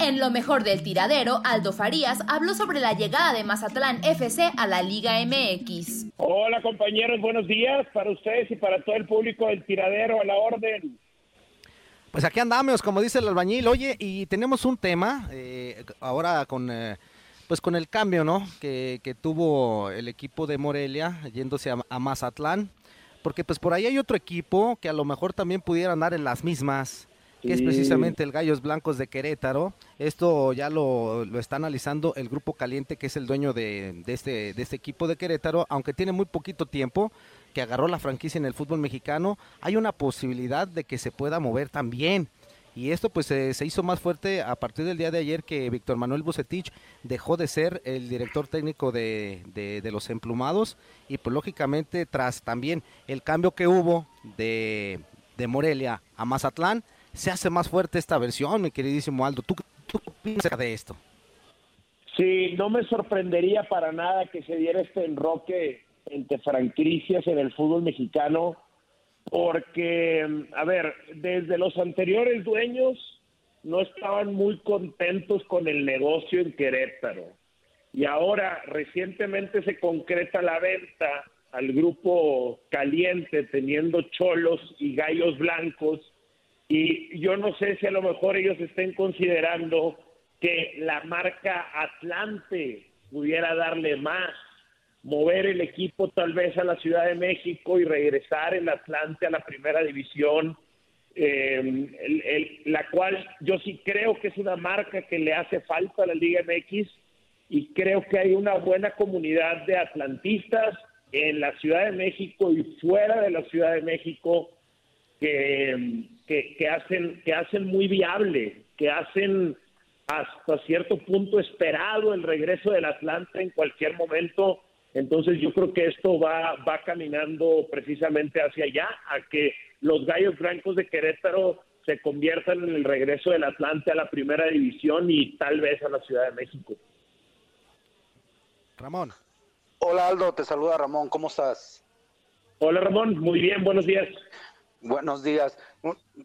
En lo mejor del tiradero, Aldo Farías habló sobre la llegada de Mazatlán FC a la Liga MX. Hola compañeros, buenos días para ustedes y para todo el público del tiradero a la orden. Pues aquí andamos, como dice el albañil. Oye, y tenemos un tema eh, ahora con, eh, pues con el cambio, ¿no? Que, que, tuvo el equipo de Morelia yéndose a, a, Mazatlán, porque pues por ahí hay otro equipo que a lo mejor también pudiera andar en las mismas, que es precisamente el Gallos Blancos de Querétaro. Esto ya lo, lo está analizando el Grupo Caliente, que es el dueño de, de, este, de este equipo de Querétaro, aunque tiene muy poquito tiempo que agarró la franquicia en el fútbol mexicano, hay una posibilidad de que se pueda mover también. Y esto pues eh, se hizo más fuerte a partir del día de ayer que Víctor Manuel Bucetich dejó de ser el director técnico de, de, de, los emplumados y pues lógicamente tras también el cambio que hubo de, de Morelia a Mazatlán, se hace más fuerte esta versión, mi queridísimo Aldo. ¿Tú, tú qué piensas de esto? Sí, no me sorprendería para nada que se diera este enroque entre franquicias en el fútbol mexicano, porque, a ver, desde los anteriores dueños no estaban muy contentos con el negocio en Querétaro. Y ahora recientemente se concreta la venta al grupo caliente teniendo cholos y gallos blancos y yo no sé si a lo mejor ellos estén considerando que la marca Atlante pudiera darle más mover el equipo tal vez a la Ciudad de México y regresar el Atlante a la primera división, eh, la cual yo sí creo que es una marca que le hace falta a la Liga MX y creo que hay una buena comunidad de atlantistas en la Ciudad de México y fuera de la Ciudad de México que, que, que hacen, que hacen muy viable, que hacen hasta cierto punto esperado el regreso del Atlante en cualquier momento entonces yo creo que esto va, va caminando precisamente hacia allá, a que los Gallos Blancos de Querétaro se conviertan en el regreso del Atlante a la primera división y tal vez a la Ciudad de México. Ramón. Hola Aldo, te saluda Ramón, ¿cómo estás? Hola Ramón, muy bien, buenos días. Buenos días.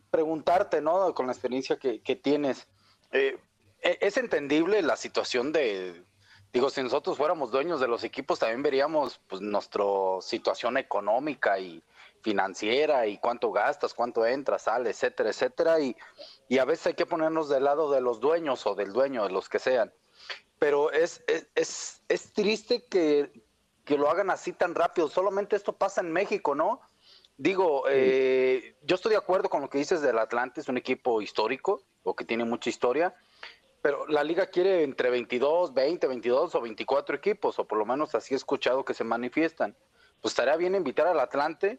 Preguntarte, ¿no? Con la experiencia que, tienes, eh, ¿es entendible la situación de, digo, si nosotros fuéramos dueños de los equipos, también veríamos pues nuestra situación económica y financiera y cuánto gastas, cuánto entras, sale, etcétera, etcétera. Y, y a veces hay que ponernos del lado de los dueños o del dueño, de los que sean. Pero es, es, es, es triste que, que, lo hagan así tan rápido. Solamente esto pasa en México, ¿no? Digo, eh, yo estoy de acuerdo con lo que dices del Atlante, es un equipo histórico o que tiene mucha historia pero la liga quiere entre 22, 20, 22 o 24 equipos, o por lo menos así he escuchado que se manifiestan. Pues estaría bien invitar al Atlante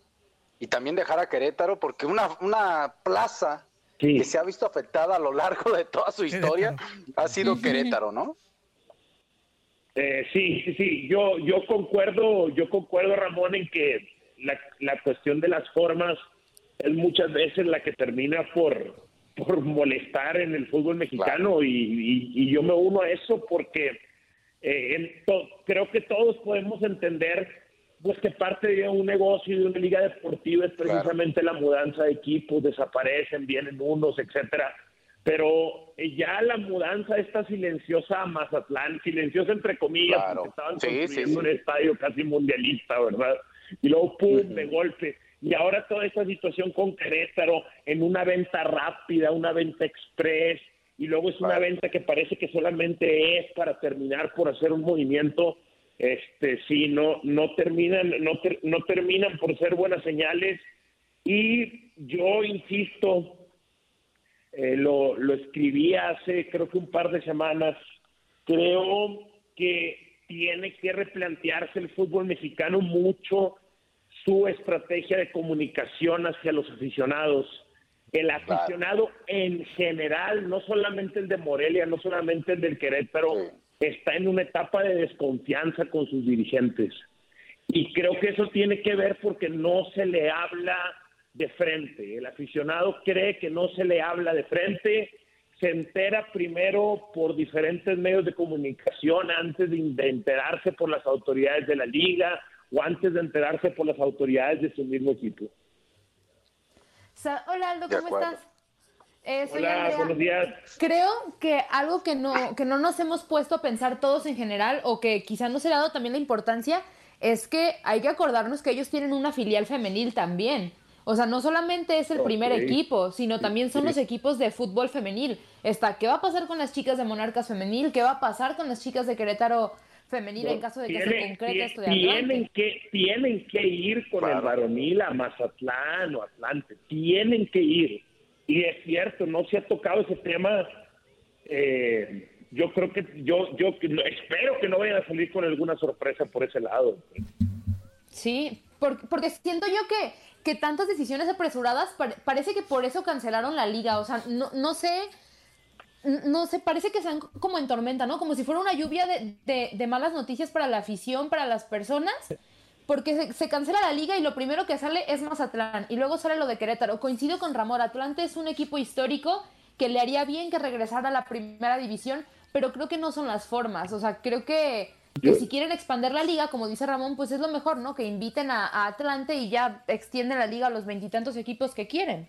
y también dejar a Querétaro, porque una, una plaza sí. que se ha visto afectada a lo largo de toda su historia ha sido Querétaro, ¿no? Eh, sí, sí, sí, yo, yo concuerdo, yo concuerdo, Ramón, en que la, la cuestión de las formas es muchas veces la que termina por, por molestar en el fútbol mexicano y, y, yo me uno a eso porque eh, creo que todos podemos entender pues que parte de un negocio y de una liga deportiva es precisamente la mudanza de equipos, desaparecen, vienen unos, etcétera. Pero eh, ya la mudanza esta silenciosa a Mazatlán, silenciosa entre comillas, porque estaban construyendo un estadio casi mundialista, ¿verdad? Y luego pum, de golpe. Y ahora toda esta situación con Querétaro en una venta rápida, una venta express, y luego es una venta que parece que solamente es para terminar por hacer un movimiento, este sí, no, no terminan, no, no terminan por ser buenas señales. Y yo insisto, eh, lo, lo escribí hace creo que un par de semanas, creo que tiene que replantearse el fútbol mexicano mucho su estrategia de comunicación hacia los aficionados. El aficionado en general, no solamente el de Morelia, no solamente el del Querétaro, está en una etapa de desconfianza con sus dirigentes. Y creo que eso tiene que ver porque no se le habla de frente. El aficionado cree que no se le habla de frente, se entera primero por diferentes medios de comunicación antes de, enterarse por las autoridades de la liga o antes de enterarse por las autoridades de su mismo equipo. Hola Aldo, ¿cómo estás? Eh, Hola, buenos días. Creo que algo que no, que no nos hemos puesto a pensar todos en general o que quizá no se le ha dado también la importancia es que hay que acordarnos que ellos tienen una filial femenil también. O sea, no solamente es el primer equipo, sino también son los equipos de fútbol femenil. Está, ¿qué va a pasar con las chicas de Monarcas femenil? ¿Qué va a pasar con las chicas de Querétaro femenil en caso de que se concrete esto de tienen que Tienen que ir con el varonil a Mazatlán o Atlante. Tienen que ir. Y es cierto, no se ha tocado ese tema. Eh, yo creo que yo yo espero que no vayan a salir con alguna sorpresa por ese lado. Sí, porque siento yo que que tantas decisiones apresuradas, parece que por eso cancelaron la liga. O sea, no, no sé, no sé, parece que están como en tormenta, ¿no? Como si fuera una lluvia de, malas noticias para la afición, para las personas. Porque se, cancela la liga y lo primero que sale es Mazatlán. Y luego sale lo de Querétaro. Coincido con Ramón. Atlante es un equipo histórico que le haría bien que regresara a la primera división, pero creo que no son las formas. O sea, creo que que si quieren expandir la liga, como dice Ramón, pues es lo mejor, ¿no? Que inviten a, a Atlante y ya extienden la liga a los veintitantos equipos que quieren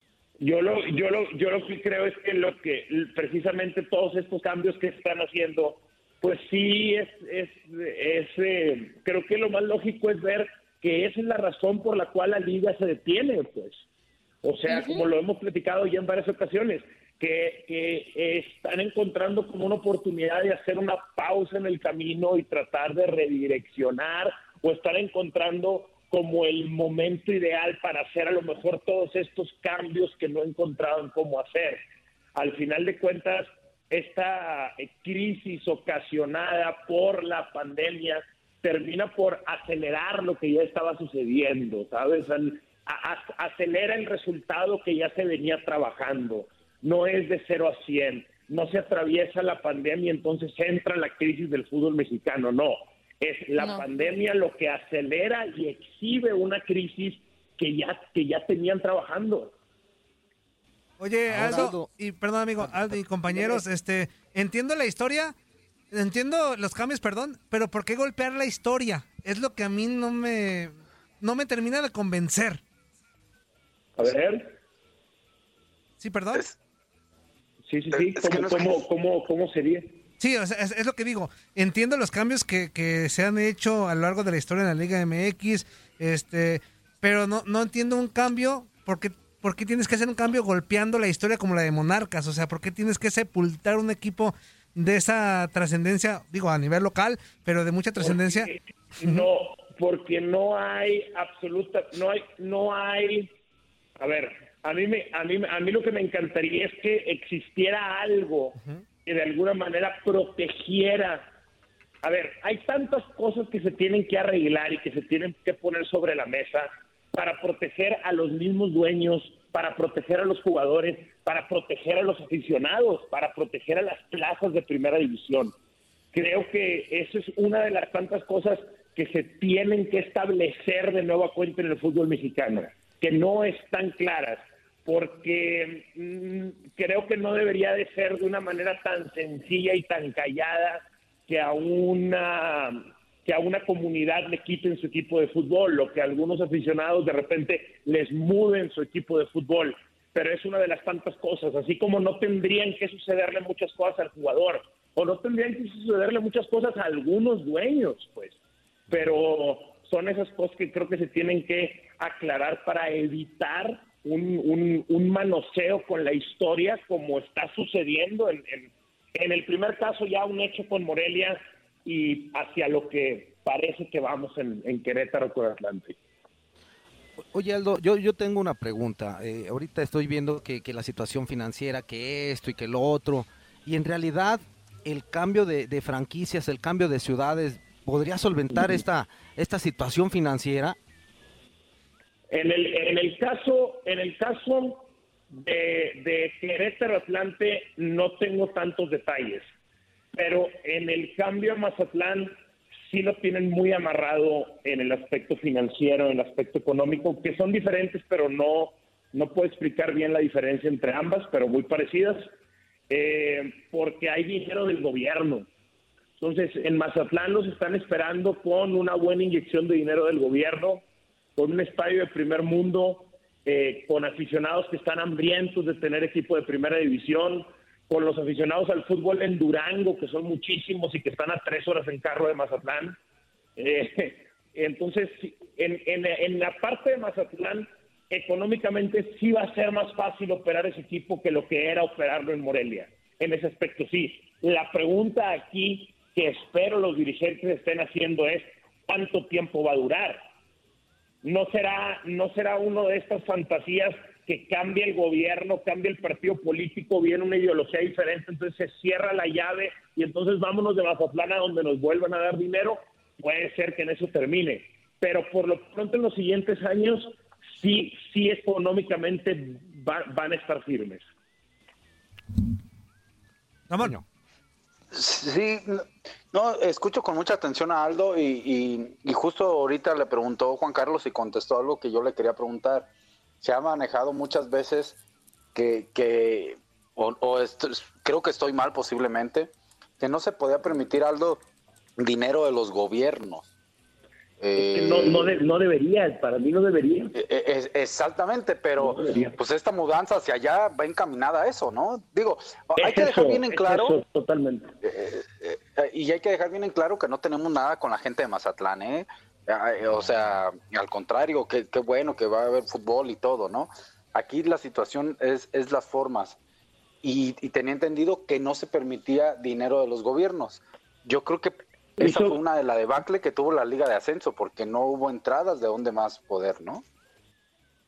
Yo lo, yo lo, yo lo que creo es que lo que precisamente todos estos cambios que están haciendo, pues sí es, es, es eh, creo que lo más lógico es ver que esa es la razón por la cual la liga se detiene, pues. O sea, como lo hemos platicado ya en varias ocasiones, que, que están encontrando como una oportunidad de hacer una pausa en el camino y tratar de redireccionar o estar encontrando como el momento ideal para hacer a lo mejor todos estos cambios que no encontraron cómo hacer. Al final de cuentas, esta crisis ocasionada por la pandemia termina por acelerar lo que ya estaba sucediendo, ¿sabes? acelera el resultado que ya se venía trabajando. No es de 0 a 100, no se atraviesa la pandemia y entonces entra la crisis del fútbol mexicano, no es la pandemia lo que acelera y exhibe una crisis que ya, que ya tenían trabajando. Oye, Aldo, y perdón amigo, Aldo y compañeros, este, entiendo la historia, entiendo los cambios, perdón, pero ¿por qué golpear la historia? Es lo que a mí no me, no me termina de convencer. A ver. Sí, perdón. sí, sí, sí. ¿Cómo, cómo, cómo sería? Sí, es, lo que digo. Entiendo los cambios que, se han hecho a lo largo de la historia en la Liga MX, este, pero no, no entiendo un cambio porque ¿por qué tienes que hacer un cambio golpeando la historia como la de Monarcas? O sea, ¿por qué tienes que sepultar un equipo de esa trascendencia, digo, a nivel local, pero de mucha trascendencia. No, porque no hay absoluta, no hay, no hay, a ver, a mí, me, a, mí, a mí lo que me encantaría es que existiera algo que de alguna manera protegiera. A ver, hay tantas cosas que se tienen que arreglar y que se tienen que poner sobre la mesa para proteger a los mismos dueños, para proteger a los jugadores, para proteger a los aficionados, para proteger a las plazas de primera división. Creo que eso es una de las tantas cosas que se tienen que establecer de nueva cuenta en el fútbol mexicano, que no están claras, porque mm, creo que no debería de ser de una manera tan sencilla y tan callada que a una que a una comunidad le quiten su equipo de fútbol o que a algunos aficionados de repente les muden su equipo de fútbol. Pero es una de las tantas cosas, así como no tendrían que sucederle muchas cosas al jugador o no tendrían que sucederle muchas cosas a algunos dueños, pues. Pero son esas cosas que creo que se tienen que aclarar para evitar un, un, manoseo con la historia como está sucediendo en, en el primer caso ya un hecho con Morelia y hacia lo que parece que vamos en, en Querétaro con Atlante. Oye Aldo, yo, yo tengo una pregunta. Eh, ahorita estoy viendo que, que, la situación financiera, que esto y que lo otro, y en realidad el cambio de, de franquicias, el cambio de ciudades, ¿podría solventar esta, esta situación financiera? En el, en el caso, en el caso de, de Querétaro Atlante no tengo tantos detalles pero en el cambio a Mazatlán sí lo tienen muy amarrado en el aspecto financiero, en el aspecto económico, que son diferentes, pero no, no puedo explicar bien la diferencia entre ambas, pero muy parecidas, eh, porque hay dinero del gobierno. Entonces, en Mazatlán los están esperando con una buena inyección de dinero del gobierno, con un estadio de primer mundo, eh, con aficionados que están hambrientos de tener equipo de primera división, con los aficionados al fútbol en Durango, que son muchísimos y que están a tres horas en carro de Mazatlán. Eh, entonces, en, en, la parte de Mazatlán, económicamente sí va a ser más fácil operar ese equipo que lo que era operarlo en Morelia. En ese aspecto sí. La pregunta aquí que espero los dirigentes estén haciendo es cuánto tiempo va a durar. No será, no será uno de estas fantasías que cambie el gobierno, cambie el partido político, viene una ideología diferente, entonces se cierra la llave y entonces vámonos de Mazatlán a donde nos vuelvan a dar dinero, puede ser que en eso termine. Pero por lo pronto en los siguientes años sí, sí económicamente van a estar firmes. Tamaño. Sí, no, escucho con mucha atención a Aldo y, y justo ahorita le preguntó Juan Carlos y contestó algo que yo le quería preguntar se ha manejado muchas veces que, que o, creo que estoy mal posiblemente, que no se podía permitir algo dinero de los gobiernos. Eh, no, no, debería, para mí no debería. E, e, exactamente, pero pues esta mudanza hacia allá va encaminada a eso, ¿no? Digo, hay que dejar bien en claro. totalmente. Eh, eh, y hay que dejar bien en claro que no tenemos nada con la gente de Mazatlán, ¿eh? O sea, al contrario, qué, bueno que va a haber fútbol y todo, ¿no? Aquí la situación es, es las formas. Y, tenía entendido que no se permitía dinero de los gobiernos. Yo creo que esa fue una de la debacle que tuvo la Liga de Ascenso, porque no hubo entradas de dónde más poder, ¿no?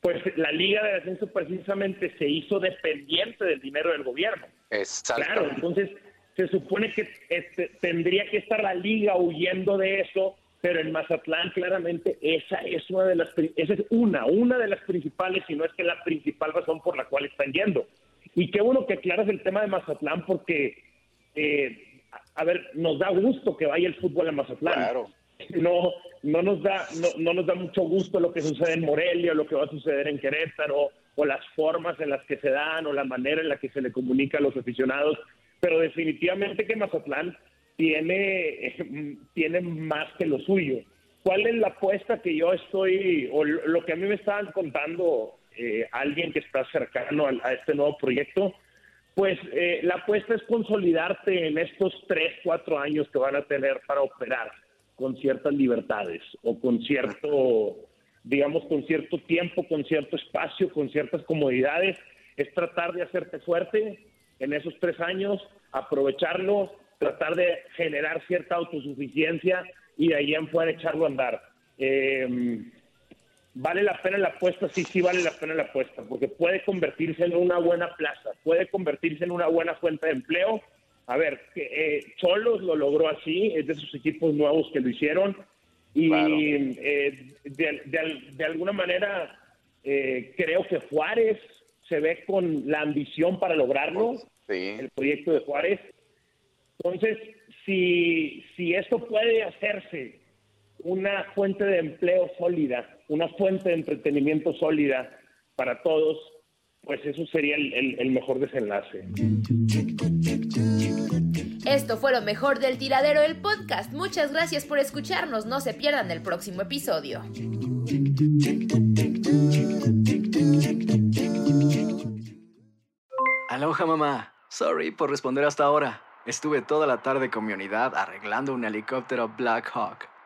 Pues la Liga de Ascenso precisamente se hizo dependiente del dinero del gobierno. Exacto. Claro, entonces se supone que este, tendría que estar la Liga huyendo de eso pero en Mazatlán claramente esa es una de las esa es una una de las principales si no es que la principal razón por la cual están yendo y qué bueno que aclaras el tema de Mazatlán porque eh, a ver nos da gusto que vaya el fútbol a Mazatlán claro. no no nos da no, no nos da mucho gusto lo que sucede en Morelia lo que va a suceder en Querétaro o las formas en las que se dan o la manera en la que se le comunica a los aficionados pero definitivamente que Mazatlán tiene, tiene más que lo suyo. ¿Cuál es la apuesta que yo estoy, o lo que a mí me estaban contando eh, alguien que está cercano a, este nuevo proyecto? Pues eh, la apuesta es consolidarte en estos tres, cuatro años que van a tener para operar con ciertas libertades o con cierto, digamos, con cierto tiempo, con cierto espacio, con ciertas comodidades. Es tratar de hacerte fuerte en esos tres años, aprovecharlo, tratar de generar cierta autosuficiencia y de ahí en fuera echarlo a andar. Eh, ¿Vale la pena la apuesta? Sí, sí vale la pena la apuesta, porque puede convertirse en una buena plaza, puede convertirse en una buena fuente de empleo. A ver, eh, Cholos lo logró así, es de sus equipos nuevos que lo hicieron, y eh, de, alguna manera eh, creo que Juárez se ve con la ambición para lograrlo, el proyecto de Juárez. Entonces, si, si esto puede hacerse una fuente de empleo sólida, una fuente de entretenimiento sólida para todos, pues eso sería el, mejor desenlace. Esto fue lo mejor del tiradero del podcast. Muchas gracias por escucharnos. No se pierdan el próximo episodio. Aloha mamá. Sorry por responder hasta ahora. Estuve toda la tarde con mi unidad arreglando un helicóptero Black Hawk.